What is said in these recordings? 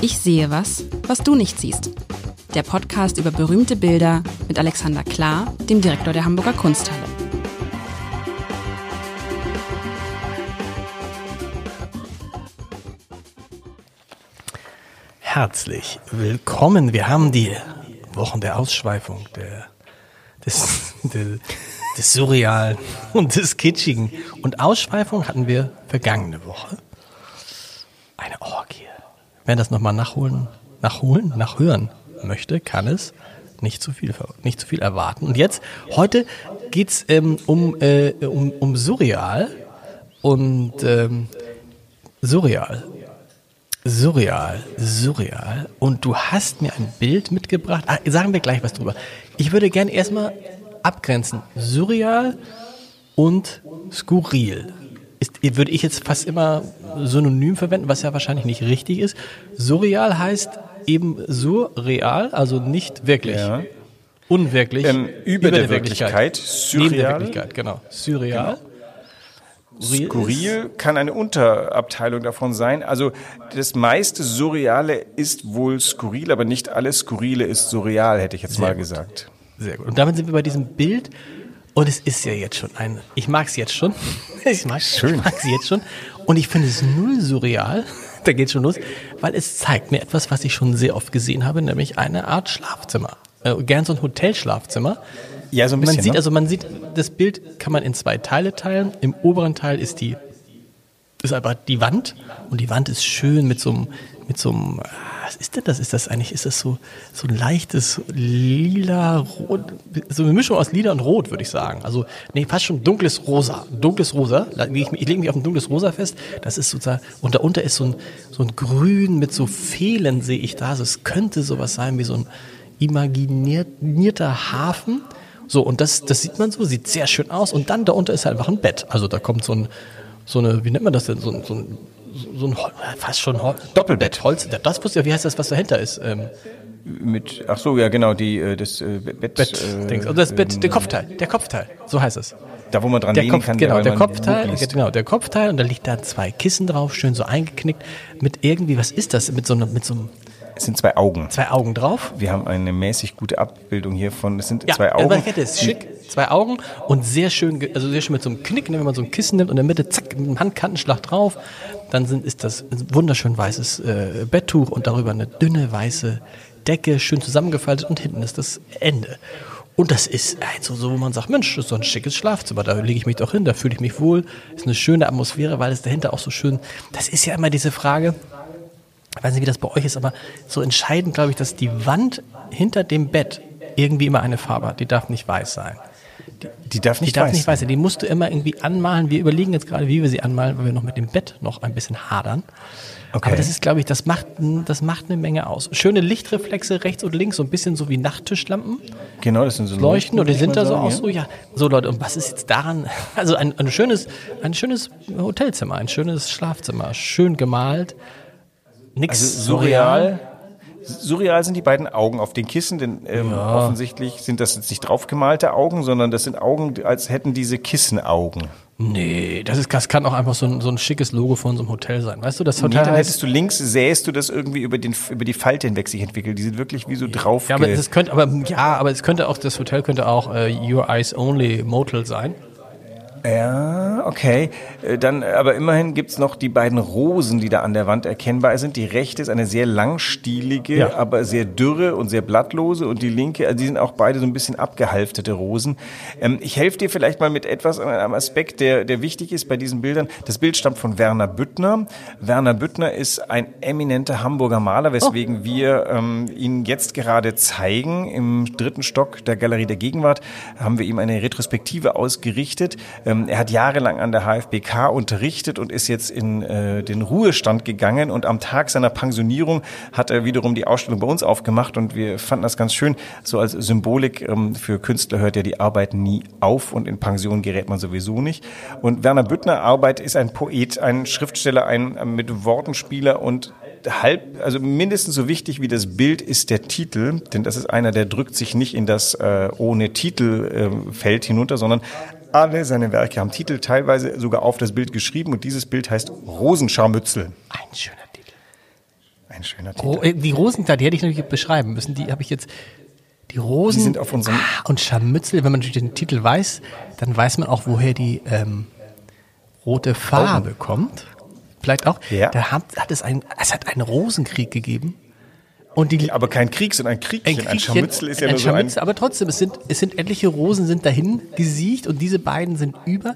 Ich sehe was, was du nicht siehst. Der Podcast über berühmte Bilder mit Alexander Klar, dem Direktor der Hamburger Kunsthalle. Herzlich willkommen. Wir haben die Wochen der Ausschweifung, der, des, der, des Surrealen und des Kitschigen. Und Ausschweifung hatten wir vergangene Woche. Wer das nochmal nachholen, nachholen, nachhören möchte, kann es nicht zu viel, nicht zu viel erwarten. Und jetzt, heute geht's ähm, um, äh, um, um Surreal und ähm, Surreal. Surreal, surreal. Und du hast mir ein Bild mitgebracht. Ah, sagen wir gleich was drüber. Ich würde gerne erstmal abgrenzen. Surreal und skurril ist, würde ich jetzt fast immer synonym verwenden, was ja wahrscheinlich nicht richtig ist. Surreal heißt eben surreal, also nicht wirklich. Ja. Unwirklich. Ähm, über, über, der, der Wirklichkeit. Wirklichkeit. Surreal. Neben der Wirklichkeit, genau. Surreal. Genau. Skurril kann eine Unterabteilung davon sein. Also das meiste Surreale ist wohl skurril, aber nicht alles Skurrile ist surreal, hätte ich jetzt Sehr mal gut. gesagt. Sehr gut. Und damit sind wir bei diesem Bild und es ist ja jetzt schon ein, ich mag es jetzt schon. Ich mag es jetzt schon. Und ich finde es null surreal. Da geht schon los, weil es zeigt mir etwas, was ich schon sehr oft gesehen habe, nämlich eine Art Schlafzimmer. Äh, gern so ein Hotelschlafzimmer. Ja, so ein bisschen. Man sieht, ne? also man sieht, das Bild kann man in zwei Teile teilen. Im oberen Teil ist die, ist einfach die Wand. Und die Wand ist schön mit so einem, mit so einem, was ist denn das? Ist das eigentlich, ist das so, so ein leichtes lila, rot, so eine Mischung aus lila und rot, würde ich sagen. Also, nee, fast schon dunkles Rosa. Dunkles Rosa. Ich, ich lege mich auf ein dunkles Rosa fest. Das ist sozusagen, und darunter ist so ein, so ein Grün mit so Fehlen, sehe ich da. Also, es könnte sowas sein wie so ein imaginierter Hafen. So, und das, das sieht man so, sieht sehr schön aus. Und dann darunter ist halt einfach ein Bett. Also, da kommt so ein, so eine, wie nennt man das denn? So, so ein so ein fast schon Hol Doppelbett. Holz. Das wusste ich, wie heißt das, was dahinter ist? Ähm, mit, ach so, ja genau, die, äh, das äh, Bett. Bett äh, also das Bett, der Kopfteil, der Kopfteil, so heißt es. Da, wo man dran der liegen Kopf, kann. Genau, der Kopfteil, genau, der Kopfteil und da liegt da zwei Kissen drauf, schön so eingeknickt, mit irgendwie, was ist das, mit so, mit so einem es sind zwei Augen. Zwei Augen drauf. Wir haben eine mäßig gute Abbildung hier von. Es sind ja, zwei Augen. Ja, ist schick. Zwei Augen und sehr schön, also sehr schön mit so einem Knick, wenn man so ein Kissen nimmt und in der Mitte zack mit einem Handkantenschlag drauf, dann sind, ist das ein wunderschön weißes äh, Betttuch und darüber eine dünne weiße Decke, schön zusammengefaltet und hinten ist das Ende. Und das ist also so, wo man sagt, Mensch, das ist so ein schickes Schlafzimmer, da lege ich mich doch hin, da fühle ich mich wohl, ist eine schöne Atmosphäre, weil es dahinter auch so schön, das ist ja immer diese Frage, ich weiß nicht, wie das bei euch ist, aber so entscheidend, glaube ich, dass die Wand hinter dem Bett irgendwie immer eine Farbe hat. Die darf nicht weiß sein. Die, die darf nicht die darf weiß nicht weiß sein. Die musst du immer irgendwie anmalen. Wir überlegen jetzt gerade, wie wir sie anmalen, weil wir noch mit dem Bett noch ein bisschen hadern. Okay. Aber das ist, glaube ich, das macht, das macht eine Menge aus. Schöne Lichtreflexe rechts und links, so ein bisschen so wie Nachttischlampen. Genau, das sind so Leuchten. Und die sind da so aus, so, ja. So Leute, und was ist jetzt daran? Also ein, ein schönes, ein schönes Hotelzimmer, ein schönes Schlafzimmer, schön gemalt. Nix also surreal. Surreal sind die beiden Augen auf den Kissen, denn ähm, ja. offensichtlich sind das jetzt nicht draufgemalte Augen, sondern das sind Augen, als hätten diese Kissenaugen. Nee, das, ist, das kann auch einfach so ein, so ein schickes Logo von so einem Hotel sein. Weißt du, das Hotel. Nee, dann hättest du links, sähst du das irgendwie über, den, über die Falte hinweg sich entwickelt. Die sind wirklich wie so drauf. Ja, aber das könnte, aber ja, aber es könnte auch, das Hotel könnte auch uh, Your Eyes Only Motel sein. Ja, okay. Äh, dann, aber immerhin gibt's noch die beiden Rosen, die da an der Wand erkennbar sind. Die rechte ist eine sehr langstielige, ja. aber sehr dürre und sehr blattlose. Und die linke, also die sind auch beide so ein bisschen abgehalftete Rosen. Ähm, ich helfe dir vielleicht mal mit etwas einem Aspekt, der, der wichtig ist bei diesen Bildern. Das Bild stammt von Werner Büttner. Werner Büttner ist ein eminenter Hamburger Maler, weswegen oh. wir ähm, ihn jetzt gerade zeigen. Im dritten Stock der Galerie der Gegenwart haben wir ihm eine Retrospektive ausgerichtet. Ähm, er hat jahrelang an der HFBK unterrichtet und ist jetzt in äh, den Ruhestand gegangen. Und am Tag seiner Pensionierung hat er wiederum die Ausstellung bei uns aufgemacht. Und wir fanden das ganz schön, so als Symbolik ähm, für Künstler hört ja die Arbeit nie auf und in Pension gerät man sowieso nicht. Und Werner Büttner Arbeit ist ein Poet, ein Schriftsteller, ein äh, mit Wortenspieler und halb, also mindestens so wichtig wie das Bild ist der Titel, denn das ist einer, der drückt sich nicht in das äh, ohne Titel äh, Feld hinunter, sondern alle seine Werke haben Titel, teilweise sogar auf das Bild geschrieben und dieses Bild heißt Rosenscharmützel. Ein schöner Titel. ein schöner Titel. Äh, Die Rosen, da, die hätte ich natürlich beschreiben müssen. Die habe ich jetzt. Die Rosen Die sind auf unserem- Ah, und Scharmützel. Wenn man natürlich den Titel weiß, dann weiß man auch, woher die ähm, rote Farbe kommt. Vielleicht auch. Ja. Da hat, hat es, ein, es hat einen Rosenkrieg gegeben. Und die, Aber kein Krieg, sondern ein Kriegchen. Ein, Kriegchen, Scharmützel ist ja ein nur so ein. Scharmützel, aber trotzdem, es sind, es sind etliche Rosen sind dahin gesiegt und diese beiden sind über.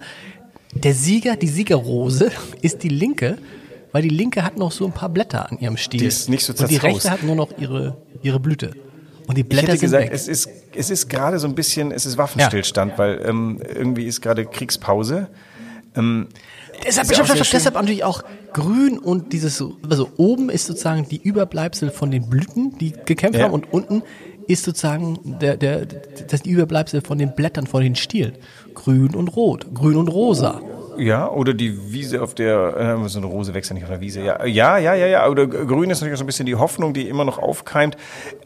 Der Sieger, die Siegerrose ist die linke, weil die linke hat noch so ein paar Blätter an ihrem Stiel. Die ist nicht so Und die zerzaust. rechte hat nur noch ihre, ihre Blüte. Und die Ich Blätter hätte sind gesagt, weg. es ist, es ist gerade so ein bisschen, es ist Waffenstillstand, weil ähm, irgendwie ist gerade Kriegspause. Deshalb, Ist ja stopp, deshalb natürlich auch grün und dieses, so- also oben ist sozusagen die Überbleibsel von den Blüten, die gekämpft Ja. haben und unten ist sozusagen der, der, das die Überbleibsel von den Blättern, von den Stielen. Grün und rot, grün und rosa. Ja, oder die Wiese auf der, äh, so eine Rose wächst ja nicht auf der Wiese. Ja, ja, ja, ja, ja. Oder grün ist natürlich auch so ein bisschen die Hoffnung, die immer noch aufkeimt.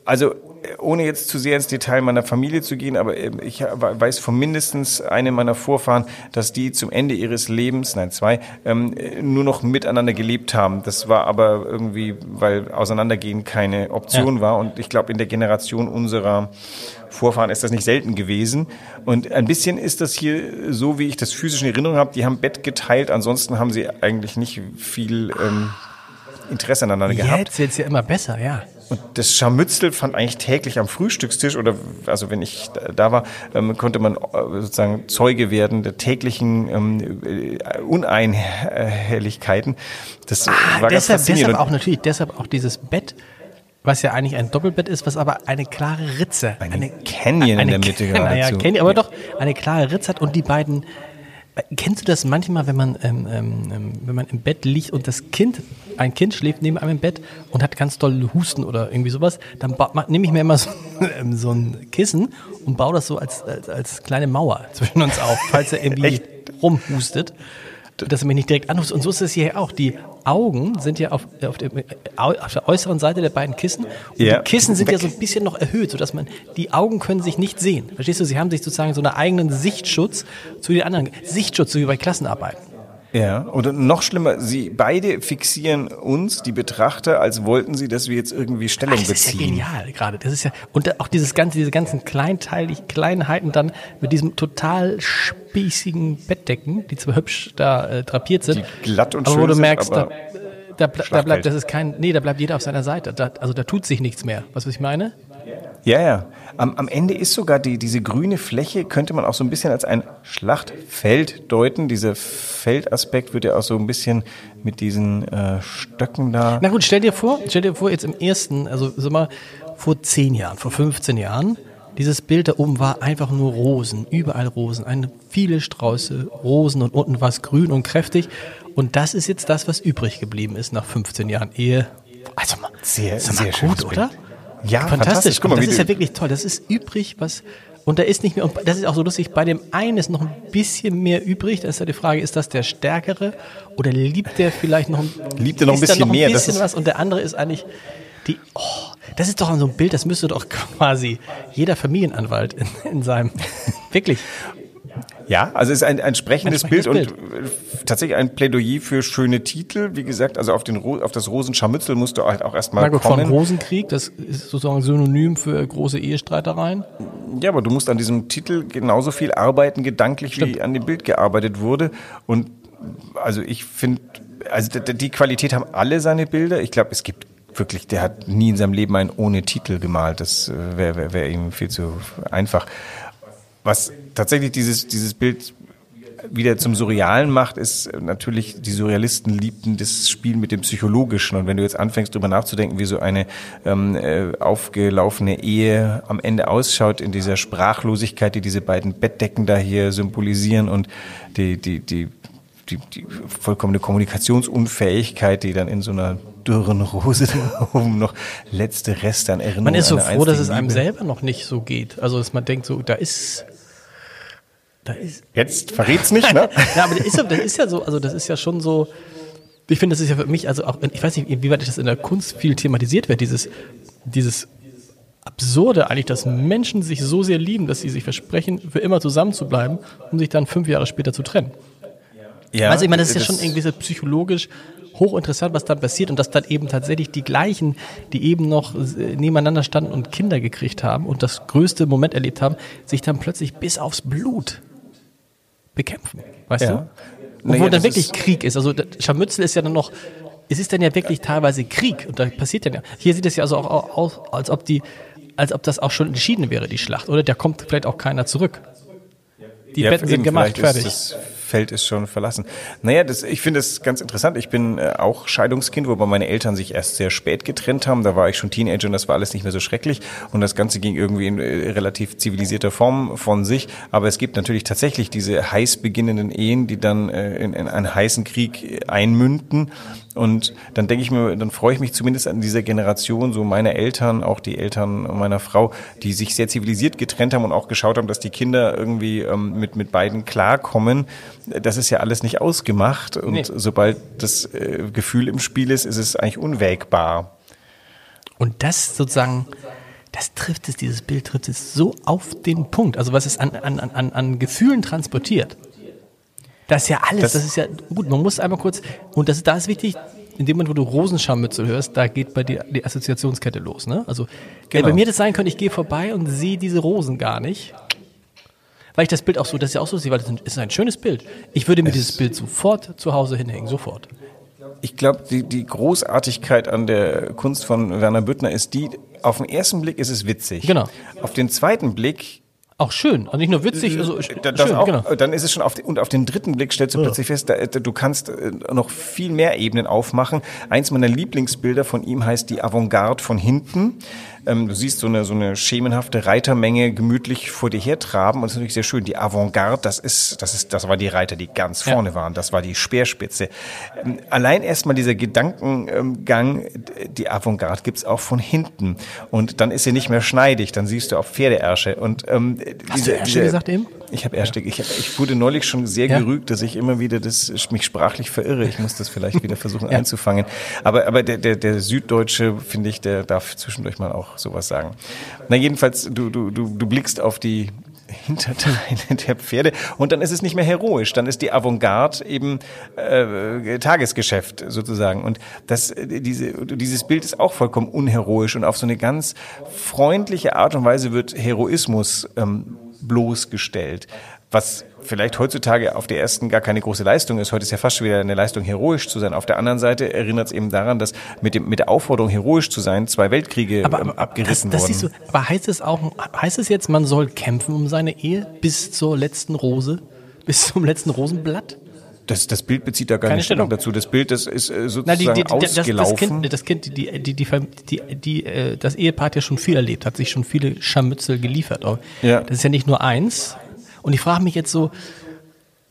Also, äh, ohne jetzt zu sehr ins Detail meiner Familie zu gehen, aber ähm, ich weiß von mindestens einem meiner Vorfahren, dass die zum Ende ihres Lebens, nein, zwei, ähm, äh, nur noch miteinander gelebt haben. Das war aber irgendwie, weil Auseinandergehen keine Option Ja. war. Und ich glaube, in der Generation unserer Vorfahren ist das nicht selten gewesen. Und ein bisschen ist das hier so, wie ich das physisch in Erinnerung habe. Die haben Bett geteilt, ansonsten haben sie eigentlich nicht viel ähm, Interesse aneinander gehabt. Jetzt wird's ja immer besser, ja. Und das Scharmützel fand eigentlich täglich am Frühstückstisch oder also wenn ich da- war, ähm, konnte man äh, sozusagen Zeuge werden der täglichen ähm, äh, Uneinhelligkeiten. Das war ganz Ah, deshalb, faszinierend. deshalb auch natürlich, deshalb auch dieses Bett, was ja eigentlich ein Doppelbett ist, was aber eine klare Ritze, Eine Canyon in der Mitte geradezu. Canyon, aber doch eine klare Ritze hat und die beiden. Kennst du das manchmal, wenn man ähm, ähm, ähm, wenn man im Bett liegt und das Kind, ein Kind schläft neben einem im Bett und hat ganz doll Husten oder irgendwie sowas, dann nehme ich mir immer so, ähm, so ein Kissen und baue das so als, als, als kleine Mauer zwischen uns auf, falls er irgendwie rumhustet dass er mich nicht direkt anruft. Und so ist es hier auch. Die Augen sind ja auf, auf, dem, auf der äußeren Seite der beiden Kissen. Und Ja. die Kissen sind ja Weg. so ein bisschen noch erhöht, sodass man, die Augen können sich nicht sehen. Verstehst du? Sie haben sich sozusagen so einen eigenen Sichtschutz zu den anderen. Sichtschutz, so wie bei Klassenarbeiten. Ja, oder noch schlimmer, sie beide fixieren uns, die Betrachter, als wollten sie, dass wir jetzt irgendwie Stellung Das ist ja beziehen. genial gerade. Das ist ja, und auch dieses ganze, diese ganzen kleinteilig Kleinheiten dann mit diesem total spießigen Bettdecken, die zwar hübsch da äh, drapiert sind, Die glatt und aber wo du sind, merkst, da, aber da, ble- da Schlachtfeld. bleibt, das ist kein, nee, da bleibt jeder auf seiner Seite. Da, also da tut sich nichts mehr. Weißt du, was ich meine? Ja, ja. Am, am Ende ist sogar die, diese grüne Fläche, könnte man auch so ein bisschen als ein Schlachtfeld deuten. Dieser Feldaspekt wird ja auch so ein bisschen mit diesen äh, Stöcken da. Na gut, stell dir vor, stell dir vor, jetzt im ersten, also sag mal, vor 10 Jahren, vor 15 Jahren, dieses Bild da oben war einfach nur Rosen, überall Rosen, eine, viele Strauße, Rosen und unten war es grün und kräftig. Und das ist jetzt das, was übrig geblieben ist nach 15 Jahren Ehe. Also mal, Sehr, sehr gut, schönes oder? Ja, fantastisch. fantastisch. Guck mal, das ist ja wirklich toll. Das ist übrig, was. Und da ist nicht mehr, und das ist auch so lustig, bei dem einen ist noch ein bisschen mehr übrig. Da ist ja die Frage, ist das der Stärkere oder liebt der vielleicht noch ein, Liebt er noch ein ist da bisschen mehr? Das bisschen ist- was und der andere ist eigentlich die, oh, das ist doch so ein Bild, das müsste doch quasi jeder Familienanwalt in, in seinem, wirklich. Ja, also es ist ein, ein sprechendes, Ein Bild, sprechendes und äh, tatsächlich ein Plädoyer für schöne Titel. Wie gesagt, also auf, den, auf das Rosenscharmützel musst du halt auch erstmal Na gut, von kommen. Rosenkrieg, das ist sozusagen Synonym für große Ehestreitereien. Ja, aber du musst an diesem Titel genauso viel arbeiten, gedanklich, wie Stimmt. an dem Bild gearbeitet wurde. Und also ich finde, also die Qualität haben alle seine Bilder. Ich glaube, es gibt wirklich, der hat nie in seinem Leben einen ohne Titel gemalt. Das äh, wäre wär, wär ihm viel zu einfach. Was tatsächlich dieses, dieses Bild wieder zum Surrealen macht, ist natürlich, die Surrealisten liebten das Spiel mit dem Psychologischen. Und wenn du jetzt anfängst, darüber nachzudenken, wie so eine ähm, äh, aufgelaufene Ehe am Ende ausschaut, in dieser Sprachlosigkeit, die diese beiden Bettdecken da hier symbolisieren und die, die, die, die, die vollkommene Kommunikationsunfähigkeit, die dann in so einer dürren Rose da oben noch letzte Reste an Erinnerung Man ist so froh, dass es einem selber noch nicht so geht. Also, dass man denkt, so, da ist, da ist, Jetzt verrät's nicht, ne? ja, aber das ist, ja, das ist ja so, also das ist ja schon so, ich finde, das ist ja für mich, also auch, ich weiß nicht, wie weit das in der Kunst viel thematisiert wird, dieses, dieses Absurde eigentlich, dass Menschen sich so sehr lieben, dass sie sich versprechen, für immer zusammen zu bleiben, um sich dann fünf Jahre später zu trennen. Ja, also ich meine, das ist ja schon irgendwie so psychologisch hochinteressant, was dann passiert und dass dann eben tatsächlich die gleichen, die eben noch äh, nebeneinander standen und Kinder gekriegt haben und das größte Moment erlebt haben, sich dann plötzlich bis aufs Blut bekämpfen. Weißt ja. du? Und naja, wo dann wirklich ist Krieg ist. Also Scharmützel ist ja dann noch, es ist dann ja wirklich teilweise Krieg und da passiert ja. Hier sieht es ja also auch aus, als ob die, als ob das auch schon entschieden wäre, die Schlacht, oder? Da kommt vielleicht auch keiner zurück. Die ja, Betten sind gemacht, fertig Feld ist schon verlassen. Naja, das, ich finde es ganz interessant. Ich bin äh, auch Scheidungskind, wobei meine Eltern sich erst sehr spät getrennt haben. Da war ich schon Teenager und das war alles nicht mehr so schrecklich. Und das Ganze ging irgendwie in äh, relativ zivilisierter Form von sich. Aber es gibt natürlich tatsächlich diese heiß beginnenden Ehen, die dann äh, in, in einen heißen Krieg einmünden. Und dann denke ich mir, dann freue ich mich zumindest an dieser Generation, so meine Eltern, auch die Eltern meiner Frau, die sich sehr zivilisiert getrennt haben und auch geschaut haben, dass die Kinder irgendwie ähm, mit, mit beiden klarkommen. Das ist ja alles nicht ausgemacht. Und nee. sobald das äh, Gefühl im Spiel ist, ist es eigentlich unwägbar. Und das sozusagen, das trifft es, dieses Bild trifft es so auf den Punkt. Also was es an, an, an, an Gefühlen transportiert. Das ist ja alles, das, das, ist ja gut. Man muss einmal kurz, und das, da ist wichtig, in dem Moment, wo du Rosenscharmützel hörst, da geht bei dir die Assoziationskette los. Ne? Also genau. bei mir das sein könnte, ich gehe vorbei und sehe diese Rosen gar nicht. Weil ich das Bild auch so, das ist ja auch so weil das ist ein schönes Bild. Ich würde mir es dieses Bild sofort zu Hause hinhängen, sofort. Ich glaube, die, die Großartigkeit an der Kunst von Werner Büttner ist die, auf den ersten Blick ist es witzig. Genau. Auf den zweiten Blick auch schön, also nicht nur witzig, also das schön, auch, genau. Dann ist es schon auf die, und auf den dritten Blick stellst du ja. plötzlich fest, da, du kannst äh, noch viel mehr Ebenen aufmachen. Eins meiner Lieblingsbilder von ihm heißt die Avantgarde von hinten. Ähm, du siehst so eine, so eine schemenhafte Reitermenge gemütlich vor dir hertraben und das ist natürlich sehr schön. Die Avantgarde, das ist, das ist, das war die Reiter, die ganz vorne ja. waren. Das war die Speerspitze. Ähm, allein erstmal dieser Gedankengang, die Avantgarde gibt's auch von hinten. Und dann ist sie nicht mehr schneidig, dann siehst du auch Pferdeärsche. Und, ähm, Hast diese, du Ärsche diese, gesagt eben? Ich habe Ärsche. Ich, ich wurde neulich schon sehr ja. gerügt, dass ich immer wieder das, mich sprachlich verirre. Ich muss das vielleicht wieder versuchen ja. einzufangen. Aber, aber der, der, der Süddeutsche, finde ich, der darf zwischendurch mal auch sowas sagen. Na jedenfalls, du, du, du, du blickst auf die Hinterteile der Pferde und dann ist es nicht mehr heroisch, dann ist die Avantgarde eben äh, Tagesgeschäft sozusagen und das diese dieses Bild ist auch vollkommen unheroisch und auf so eine ganz freundliche Art und Weise wird Heroismus ähm, bloßgestellt, was vielleicht heutzutage auf der ersten gar keine große Leistung ist. Heute ist ja fast schon wieder eine Leistung, heroisch zu sein. Auf der anderen Seite erinnert es eben daran, dass mit, dem, mit der Aufforderung, heroisch zu sein, zwei Weltkriege aber, aber, abgerissen das, das wurden. Du, aber heißt es auch, heißt es jetzt, man soll kämpfen um seine Ehe bis zur letzten Rose, bis zum letzten Rosenblatt? Das, das Bild bezieht da gar Keine nicht Stellung dazu. Das Bild das ist äh, sozusagen Na, die, die, ausgelaufen. Das, das Kind, das, kind, die, die, die, die, die, äh, das Ehepaar hat ja schon viel erlebt, hat sich schon viele Scharmützel geliefert. Ja. Das ist ja nicht nur eins, und ich frage mich jetzt so,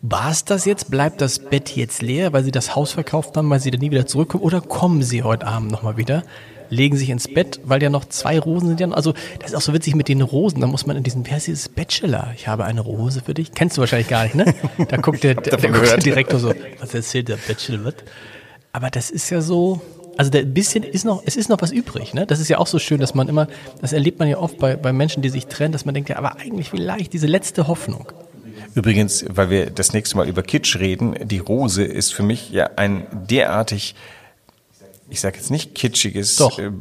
war es das jetzt? Bleibt das Bett jetzt leer, weil sie das Haus verkauft haben, weil sie dann nie wieder zurückkommen? Oder kommen sie heute Abend nochmal wieder? Legen sich ins Bett, weil ja noch zwei Rosen sind. Ja noch, also, das ist auch so witzig mit den Rosen. Da muss man in diesen, wer ist dieses Bachelor? Ich habe eine Rose für dich. Kennst du wahrscheinlich gar nicht, ne? Da guckt der, der, der, guckt der Direktor so, was erzählt der Bachelor? Aber das ist ja so, also ein bisschen ist noch, es ist noch was übrig, ne? Das ist ja auch so schön, dass man immer, das erlebt man ja oft bei, bei Menschen, die sich trennen, dass man denkt, ja, aber eigentlich vielleicht diese letzte Hoffnung. Übrigens, weil wir das nächste Mal über Kitsch reden, die Rose ist für mich ja ein derartig, ich sage jetzt nicht kitschiges Doch. Äh,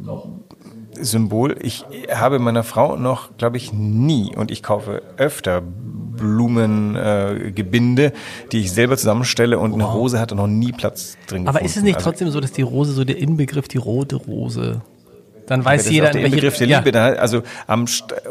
Symbol. Ich habe meiner Frau noch, glaube ich, nie und ich kaufe öfter Blumengebinde, äh, die ich selber zusammenstelle und wow. eine Rose hatte noch nie Platz drin. Aber gefunden. ist es nicht also, trotzdem so, dass die Rose so der Inbegriff, die rote Rose dann weiß jeder, der Begriff der Liebe. Ja. Also am,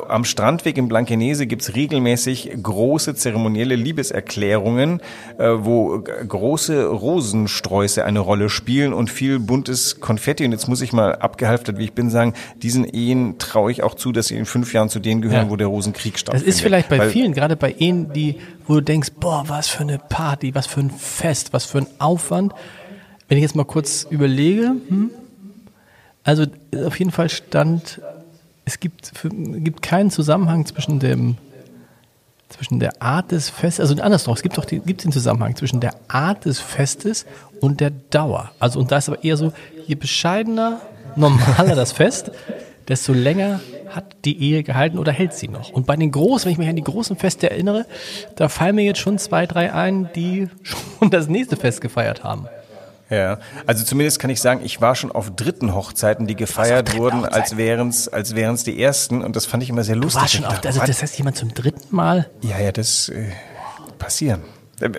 am Strandweg in Blankenese gibt's regelmäßig große zeremonielle Liebeserklärungen, äh, wo große Rosensträuße eine Rolle spielen und viel buntes Konfetti. Und jetzt muss ich mal abgehalftert, wie ich bin, sagen, diesen Ehen traue ich auch zu, dass sie in fünf Jahren zu denen gehören, ja. wo der Rosenkrieg stattfindet. Das ist vielleicht bei Weil, vielen, gerade bei Ehen, die, wo du denkst, boah, was für eine Party, was für ein Fest, was für ein Aufwand. Wenn ich jetzt mal kurz überlege, hm, also auf jeden Fall stand, es gibt, gibt keinen Zusammenhang zwischen dem zwischen der Art des Festes, also andersrum, es gibt doch gibt den Zusammenhang zwischen der Art des Festes und der Dauer. Also und da ist aber eher so, je bescheidener, normaler das Fest, desto länger hat die Ehe gehalten oder hält sie noch. Und bei den großen, wenn ich mich an die großen Feste erinnere, da fallen mir jetzt schon zwei, drei ein, die schon das nächste Fest gefeiert haben. Ja, also zumindest kann ich sagen, ich war schon auf dritten Hochzeiten, die gefeiert wurden, als wären es als wären's die ersten und das fand ich immer sehr lustig. War schon oft, also das heißt jemand zum dritten Mal? Ja, ja, das äh, passieren. Äh,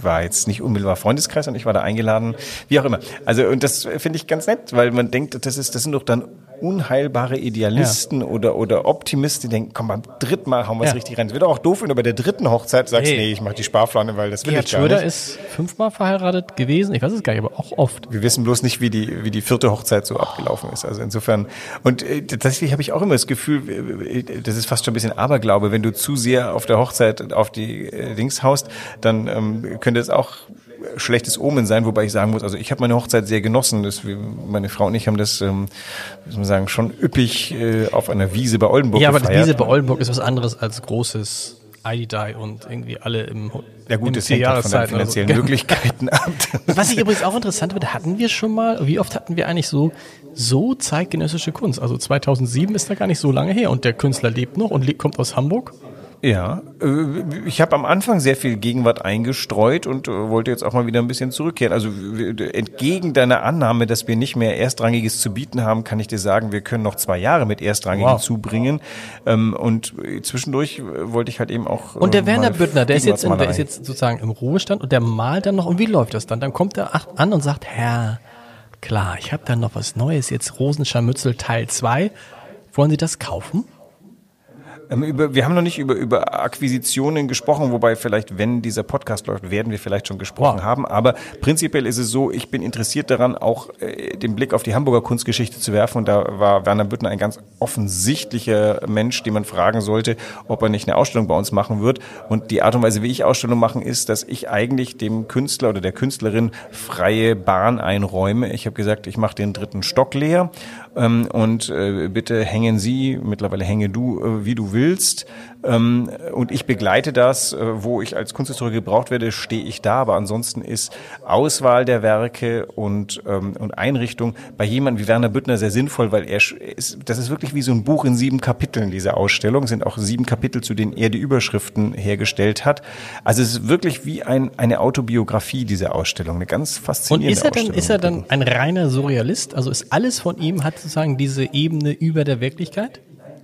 war jetzt nicht unmittelbar Freundeskreis, sondern ich war da eingeladen, wie auch immer. Also und das finde ich ganz nett, weil man denkt, das ist, das sind doch dann unheilbare Idealisten ja. oder, oder Optimisten, die denken, komm, beim dritten Mal hauen wir es ja. richtig rein. Es wird auch doof, wenn du bei der dritten Hochzeit sagst, hey. nee, ich mache die Sparflane, weil das will Gerhard ich gar Schröder nicht. ist fünfmal verheiratet gewesen, ich weiß es gar nicht, aber auch oft. Wir wissen bloß nicht, wie die, wie die vierte Hochzeit so abgelaufen ist. Also insofern, und äh, tatsächlich habe ich auch immer das Gefühl, das ist fast schon ein bisschen Aberglaube, wenn du zu sehr auf der Hochzeit auf die äh, Dings haust, dann ähm, könnte es auch schlechtes Omen sein, wobei ich sagen muss, also ich habe meine Hochzeit sehr genossen. Das, meine Frau und ich haben das, ähm, muss man sagen, schon üppig äh, auf einer Wiese bei Oldenburg Ja, aber gefeiert. die Wiese bei Oldenburg ist was anderes als großes ID und irgendwie alle im Ja gut, das hängt halt von den finanziellen so. Möglichkeiten ab. Was ich übrigens auch interessant finde, hatten wir schon mal, wie oft hatten wir eigentlich so, so zeitgenössische Kunst? Also 2007 ist da gar nicht so lange her und der Künstler lebt noch und kommt aus Hamburg. Ja, äh, ich habe am Anfang sehr viel Gegenwart eingestreut und äh, wollte jetzt auch mal wieder ein bisschen zurückkehren. Also entgegen deiner Annahme, dass wir nicht mehr Erstrangiges zu bieten haben, kann ich dir sagen, wir können noch zwei Jahre mit Erstrangigen wow. zubringen. Ähm, und zwischendurch äh, wollte ich halt eben auch. Und der Werner Büttner, der ist jetzt, in, der ist jetzt sozusagen im Ruhestand und der malt dann noch. Und wie läuft das dann? Dann kommt er an und sagt, Herr, klar, ich habe da noch was Neues, jetzt Rosenscharmützel Teil 2. Wollen Sie das kaufen? Ähm, über, wir haben noch nicht über, über Akquisitionen gesprochen, wobei vielleicht, wenn dieser Podcast läuft, werden wir vielleicht schon gesprochen wow. haben. Aber prinzipiell ist es so, ich bin interessiert daran, auch äh, den Blick auf die Hamburger Kunstgeschichte zu werfen. Und da war Werner Büttner ein ganz offensichtlicher Mensch, den man fragen sollte, ob er nicht eine Ausstellung bei uns machen wird. Und die Art und Weise, wie ich Ausstellung machen, ist, dass ich eigentlich dem Künstler oder der Künstlerin freie Bahn einräume. Ich habe gesagt, ich mache den dritten Stock leer und äh, bitte hängen Sie, mittlerweile hänge du, äh, wie du willst. Ähm, und ich begleite das, äh, wo ich als Kunsthistoriker gebraucht werde, stehe ich da. Aber ansonsten ist Auswahl der Werke und, ähm, und Einrichtung bei jemandem wie Werner Büttner sehr sinnvoll, weil er ist, das ist wirklich wie so ein Buch in sieben Kapiteln, diese Ausstellung. Es sind auch sieben Kapitel, zu denen er die Überschriften hergestellt hat. Also es ist wirklich wie ein, eine Autobiografie, diese Ausstellung. Eine ganz faszinierende Und ist er dann, ist er dann ein reiner Surrealist? Also ist alles von ihm, hat sozusagen diese Ebene über der Wirklichkeit?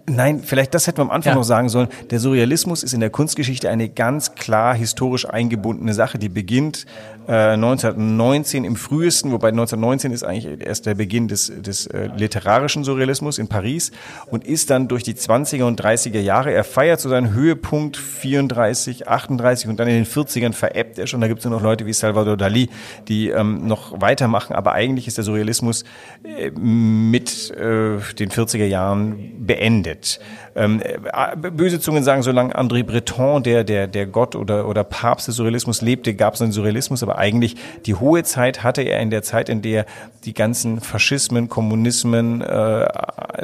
Nein, vielleicht das hätten wir am Anfang ja. noch sagen sollen. Der Surrealismus ist in der Kunstgeschichte eine ganz klar historisch eingebundene Sache, die beginnt äh, 1919 im frühesten, wobei 1919 ist eigentlich erst der Beginn des, des äh, literarischen Surrealismus in Paris und ist dann durch die 20er und 30er Jahre, er feiert so seinen Höhepunkt 34, 38 und dann in den 40ern veräppt er schon. Da gibt es nur noch Leute wie Salvador Dali, die ähm, noch weitermachen, aber eigentlich ist der Surrealismus äh, mit äh, den 40er Jahren beendet. Ähm, äh, böse Zungen sagen, solange André Breton, der, der, der Gott oder, oder Papst des Surrealismus lebte, gab es einen Surrealismus, aber eigentlich die hohe Zeit hatte er in der Zeit, in der die ganzen Faschismen, Kommunismen, äh,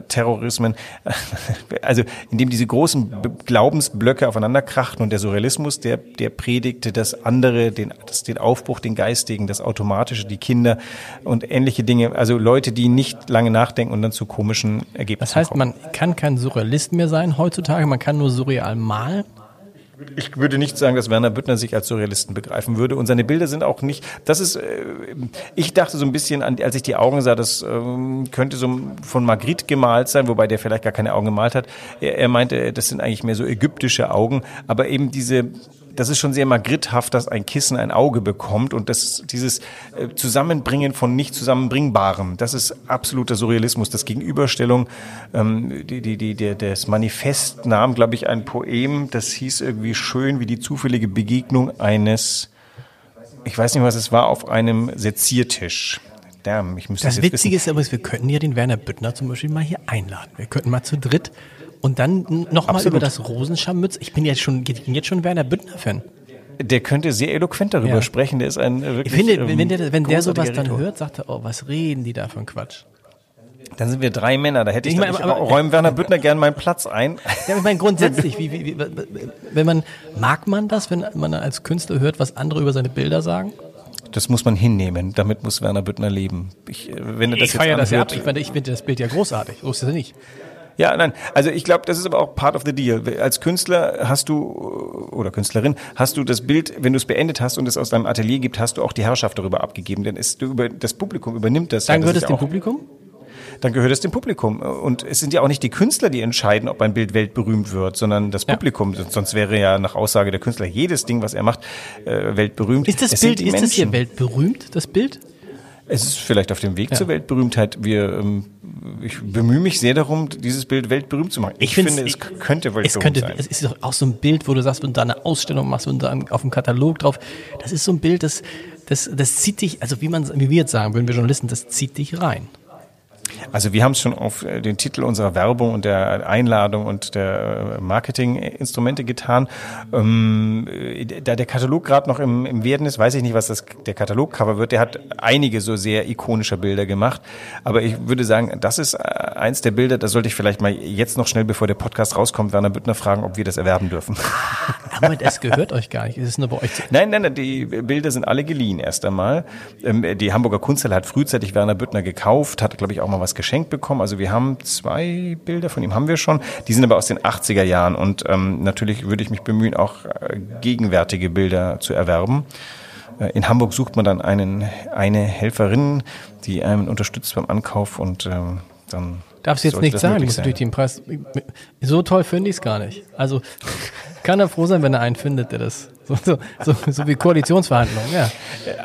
Terrorismen, also in dem diese großen Glaubensblöcke aufeinander krachten und der Surrealismus, der, der predigte das andere, den, das, den Aufbruch, den Geistigen, das Automatische, die Kinder und ähnliche Dinge, also Leute, die nicht lange nachdenken und dann zu komischen Ergebnissen Das heißt, kommen. man kann kein Surrealist mehr sein heutzutage, man kann nur surreal malen. Ich würde nicht sagen, dass Werner Büttner sich als Surrealisten begreifen würde. Und seine Bilder sind auch nicht, das ist, äh, ich dachte so ein bisschen, als ich die Augen sah, das ähm, könnte so von Magritte gemalt sein, wobei der vielleicht gar keine Augen gemalt hat. Er meinte, das sind eigentlich mehr so ägyptische Augen, aber eben diese, das ist schon sehr magritthaft, dass ein Kissen ein Auge bekommt und das, dieses äh, Zusammenbringen von nicht zusammenbringbarem, das ist absoluter Surrealismus. Das Gegenüberstellung, ähm, die, die, die, der, das Manifest nahm, glaube ich, ein Poem, das hieß irgendwie schön wie die zufällige Begegnung eines, ich weiß nicht, was es war, auf einem Seziertisch. Damn, ich müsste das Witzige wissen. ist aber, wir könnten ja den Werner Büttner zum Beispiel mal hier einladen. Wir könnten mal zu dritt und dann nochmal über das Rosenscharmütz. Ich bin jetzt schon, bin jetzt schon Werner Büttner-Fan. Der könnte sehr eloquent darüber ja. sprechen. Der ist ein wirklich. Ich finde, wenn, ähm, der, wenn der sowas dann hört, sagt er, oh, was reden die da von Quatsch? Dann sind wir drei Männer. Da hätte ich, ich meine, aber, räumen Werner Büttner gern meinen Platz ein. Ja, ich meine grundsätzlich, wie, wie, wie, wenn man mag man das, wenn man als Künstler hört, was andere über seine Bilder sagen? Das muss man hinnehmen. Damit muss Werner Büttner leben. Ich, äh, wenn er das ich feiere das ja ab. Ich, meine, ich finde das Bild ja großartig. So ist es nicht. Ja, nein, also ich glaube, das ist aber auch part of the deal. Als Künstler hast du, oder Künstlerin, hast du das Bild, wenn du es beendet hast und es aus deinem Atelier gibt, hast du auch die Herrschaft darüber abgegeben, denn es, du über, das Publikum übernimmt das. Dann gehört das es ist ja dem Publikum? dann gehört es dem Publikum. Und es sind ja auch nicht die Künstler, die entscheiden, ob ein Bild weltberühmt wird, sondern das Ja. Publikum. Sonst wäre ja nach Aussage der Künstler jedes Ding, was er macht, äh, weltberühmt. Ist das Es Bild, ist das hier weltberühmt, das Bild? Es ist vielleicht auf dem Weg zur Weltberühmtheit. Wir, ähm, ich bemühe mich sehr darum, dieses Bild weltberühmt zu machen. Ich, find's- finde, es ich- könnte weltberühmt Es könnte, sein. es ist doch auch so ein Bild, wo du sagst, wenn du da eine Ausstellung machst und da auf dem Katalog drauf, das ist so ein Bild, das, das, das zieht dich, also wie man, wie wir jetzt sagen würden, wir Journalisten, das zieht dich rein. Also wir haben es schon auf äh, den Titel unserer Werbung und der Einladung und der äh, Marketinginstrumente getan. Ähm, äh, da der Katalog gerade noch im, im Werden ist, weiß ich nicht, was das, der Katalogcover wird. Der hat einige so sehr ikonische Bilder gemacht. Aber ich würde sagen, das ist eins der Bilder, da sollte ich vielleicht mal jetzt noch schnell, bevor der Podcast rauskommt, Werner Büttner fragen, ob wir das erwerben dürfen. Aber das gehört euch gar nicht. Es ist nur bei euch. Nein, nein, nein, die Bilder sind alle geliehen erst einmal. Ähm, Die Hamburger Kunsthalle hat frühzeitig Werner Büttner gekauft, hat, glaube ich, auch mal was geschenkt bekommen. Also wir haben zwei Bilder von ihm, haben wir schon. Die sind aber aus den 80er Jahren und ähm, natürlich würde ich mich bemühen, auch äh, gegenwärtige Bilder zu erwerben. Äh, In Hamburg sucht man dann einen, eine Helferin, die einen unterstützt beim Ankauf und ähm, dann Darfst du jetzt sollte nicht das sagen, musst natürlich den Preis. So toll finde ich es gar nicht. Also kann er froh sein, wenn er einen findet, der das. So, so, so, so wie Koalitionsverhandlungen, ja.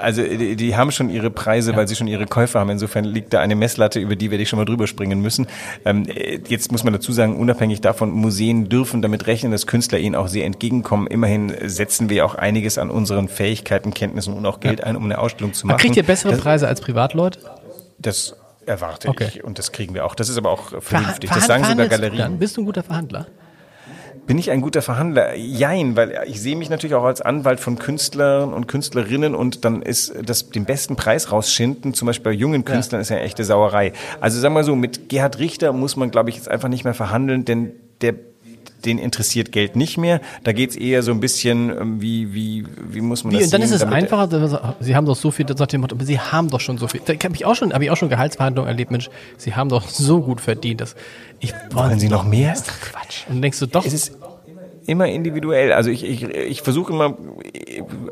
Also die, die haben schon ihre Preise, weil sie schon ihre Käufer haben. Insofern liegt da eine Messlatte, über die werde ich schon mal drüber springen müssen. Ähm, äh, jetzt muss man dazu sagen, unabhängig davon, Museen dürfen damit rechnen, dass Künstler ihnen auch sehr entgegenkommen. Immerhin setzen wir auch einiges an unseren Fähigkeiten, Kenntnissen und auch Geld ein, um eine Ausstellung zu Man machen. kriegt ihr bessere das, Preise als Privatleute? das erwarte Okay. ich und das kriegen wir auch. Das ist aber auch Verha- vernünftig. Das verhand- sagen sogar Galerien. Dann? Bist du ein guter Verhandler? Bin ich ein guter Verhandler? Jein, weil ich sehe mich natürlich auch als Anwalt von Künstlern und Künstlerinnen und dann ist das den besten Preis rausschinden, zum Beispiel bei jungen Künstlern, ist ja eine echte Sauerei. Also sagen wir so, mit Gerhard Richter muss man, glaube ich, jetzt einfach nicht mehr verhandeln, denn der den interessiert Geld nicht mehr. Da geht's eher so ein bisschen, ähm, wie, wie, wie muss man Wie, das und dann ist es einfacher, Sie haben doch so viel, sagt dem Motto, aber Sie haben doch schon so viel. Da habe ich auch schon, habe ich auch schon Gehaltsverhandlungen erlebt, Mensch, Sie haben doch so gut verdient, dass ich Wollen Sie noch mehr? Das ist doch Quatsch. Und dann denkst du doch, Es ist immer individuell. Also ich, ich, ich versuche immer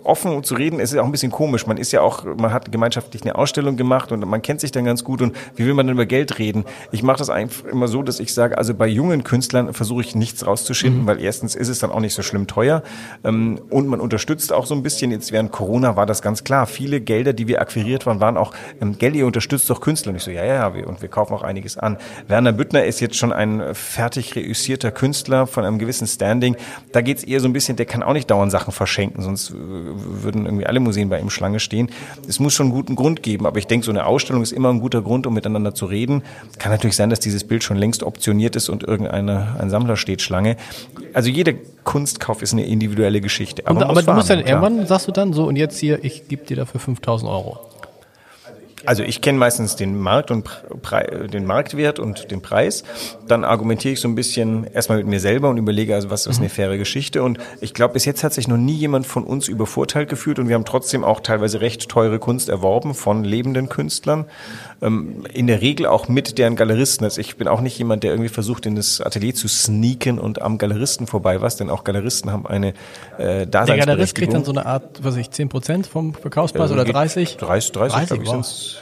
offen zu reden. Es ist auch ein bisschen komisch. Man ist ja auch, man hat gemeinschaftlich eine Ausstellung gemacht und man kennt sich dann ganz gut. Und wie will man dann über Geld reden? Ich mache das einfach immer so, dass ich sage, also bei jungen Künstlern versuche ich nichts rauszuschinden, weil erstens ist es dann auch nicht so schlimm teuer ähm, und man unterstützt auch so ein bisschen. Jetzt während Corona war das ganz klar. Viele Gelder, die wir akquiriert waren, waren auch ähm, Geld, ihr unterstützt doch Künstler. Und ich so, ja, ja, wir, und wir kaufen auch einiges an. Werner Büttner ist jetzt schon ein fertig reüssierter Künstler von einem gewissen Standing. Da geht's eher so ein bisschen, der kann auch nicht dauernd Sachen verschenken, sonst äh, würden irgendwie alle Museen bei ihm Schlange stehen. Es muss schon einen guten Grund geben, aber ich denke, so eine Ausstellung ist immer ein guter Grund, um miteinander zu reden. Kann natürlich sein, dass dieses Bild schon längst optioniert ist und irgendeine ein Sammler steht Schlange. Also jeder Kunstkauf ist eine individuelle Geschichte. Aber, und, aber du musst dann irgendwann sagst du dann so und jetzt hier, ich gebe dir dafür 5000 Euro. Also ich kenne meistens den Markt und Pre den Marktwert und den Preis. Dann argumentiere ich so ein bisschen erstmal mit mir selber und überlege, also was ist eine faire Geschichte. Und ich glaube, bis jetzt hat sich noch nie jemand von uns übervorteilt gefühlt und wir haben trotzdem auch teilweise recht teure Kunst erworben von lebenden Künstlern. Ähm, in der Regel auch mit deren Galeristen. Also ich bin auch nicht jemand, der irgendwie versucht, in das Atelier zu sneaken und am Galeristen vorbei was, denn auch Galeristen haben eine äh, Der Galerist kriegt dann Daseinsberechtigung. so eine Art, was weiß ich, 10% vom Verkaufspreis Äh, oder geht 30? 30, 30, glaube ich, wow.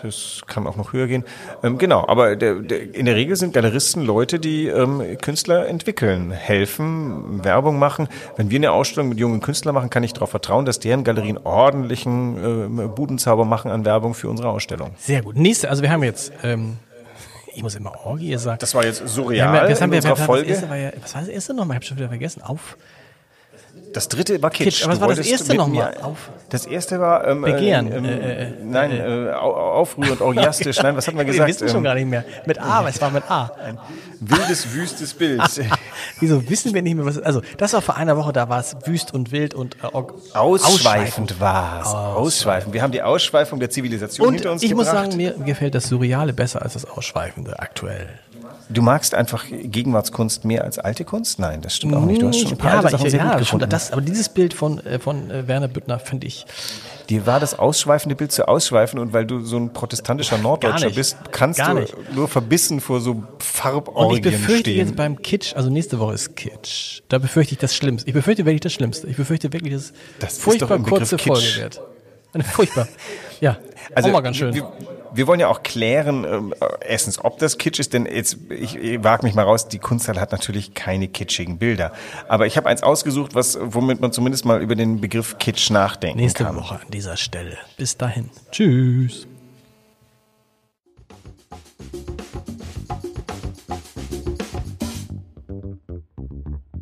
Es kann auch noch höher gehen. Ähm, genau, aber der, der, in der Regel sind Galeristen Leute, die ähm, Künstler entwickeln, helfen, Werbung machen. Wenn wir eine Ausstellung mit jungen Künstlern machen, kann ich darauf vertrauen, dass deren Galerien ordentlichen äh, Budenzauber machen an Werbung für unsere Ausstellung. Sehr gut. Nächste, also wir haben jetzt, ähm, ich muss immer Orgie sagen. Das war jetzt surreal haben ja- was haben in wir, unserer was, Folge. Das erste war ja, was war das erste nochmal? Ich habe schon wieder vergessen. Auf. Das dritte war Kitsch. Kitsch, aber was war das erste mit noch mir- mal? Auf- Das erste war ähm, Begehren. Ähm, Äh, äh, nein, äh, au- aufrührend, orgiastisch. Nein, was hat man Wir gesagt? wissen schon Ähm, gar nicht mehr. Mit A, es war mit A. wildes, wüstes Bild. Wieso wissen wir nicht mehr, was Also, das war vor einer Woche, da war es wüst und wild und äh, org- Ausschweifend war es. Ausschweifend. Wir haben die Ausschweifung der Zivilisation Und hinter uns ich muss gebracht. sagen, mir gefällt das Surreale besser als das Ausschweifende aktuell. Du magst einfach Gegenwartskunst mehr als alte Kunst? Nein, das stimmt auch nicht. Du hast schon ein paar ja, alte aber, Sachen ich, sehr ja, gut schon, gefunden. das, aber dieses Bild von, äh, von äh, Werner Büttner finde ich Dir war das ausschweifende Bild zu ausschweifen und weil du so ein protestantischer Norddeutscher bist, kannst du nur verbissen vor so Und ich Farborgien befürchte stehen. jetzt beim Kitsch, also nächste Woche ist Kitsch. Da befürchte ich das Schlimmste. Ich befürchte wirklich das Schlimmste. Ich befürchte wirklich, dass es Das ist furchtbar kurze Folge Kitsch. wird. Eine furchtbar. Ja, Also, auch mal ganz schön. Wir, wir wollen ja auch klären, ähm, erstens, ob das Kitsch ist, denn jetzt, ich, ich wage mich mal raus, die Kunsthalle hat natürlich keine kitschigen Bilder. Aber ich habe eins ausgesucht, was, womit man zumindest mal über den Begriff Kitsch nachdenken Nächste kann. Woche an dieser Stelle. Bis dahin. Tschüss.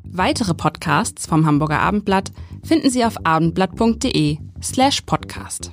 Weitere Podcasts vom Hamburger Abendblatt finden Sie auf abendblatt.de slash podcast.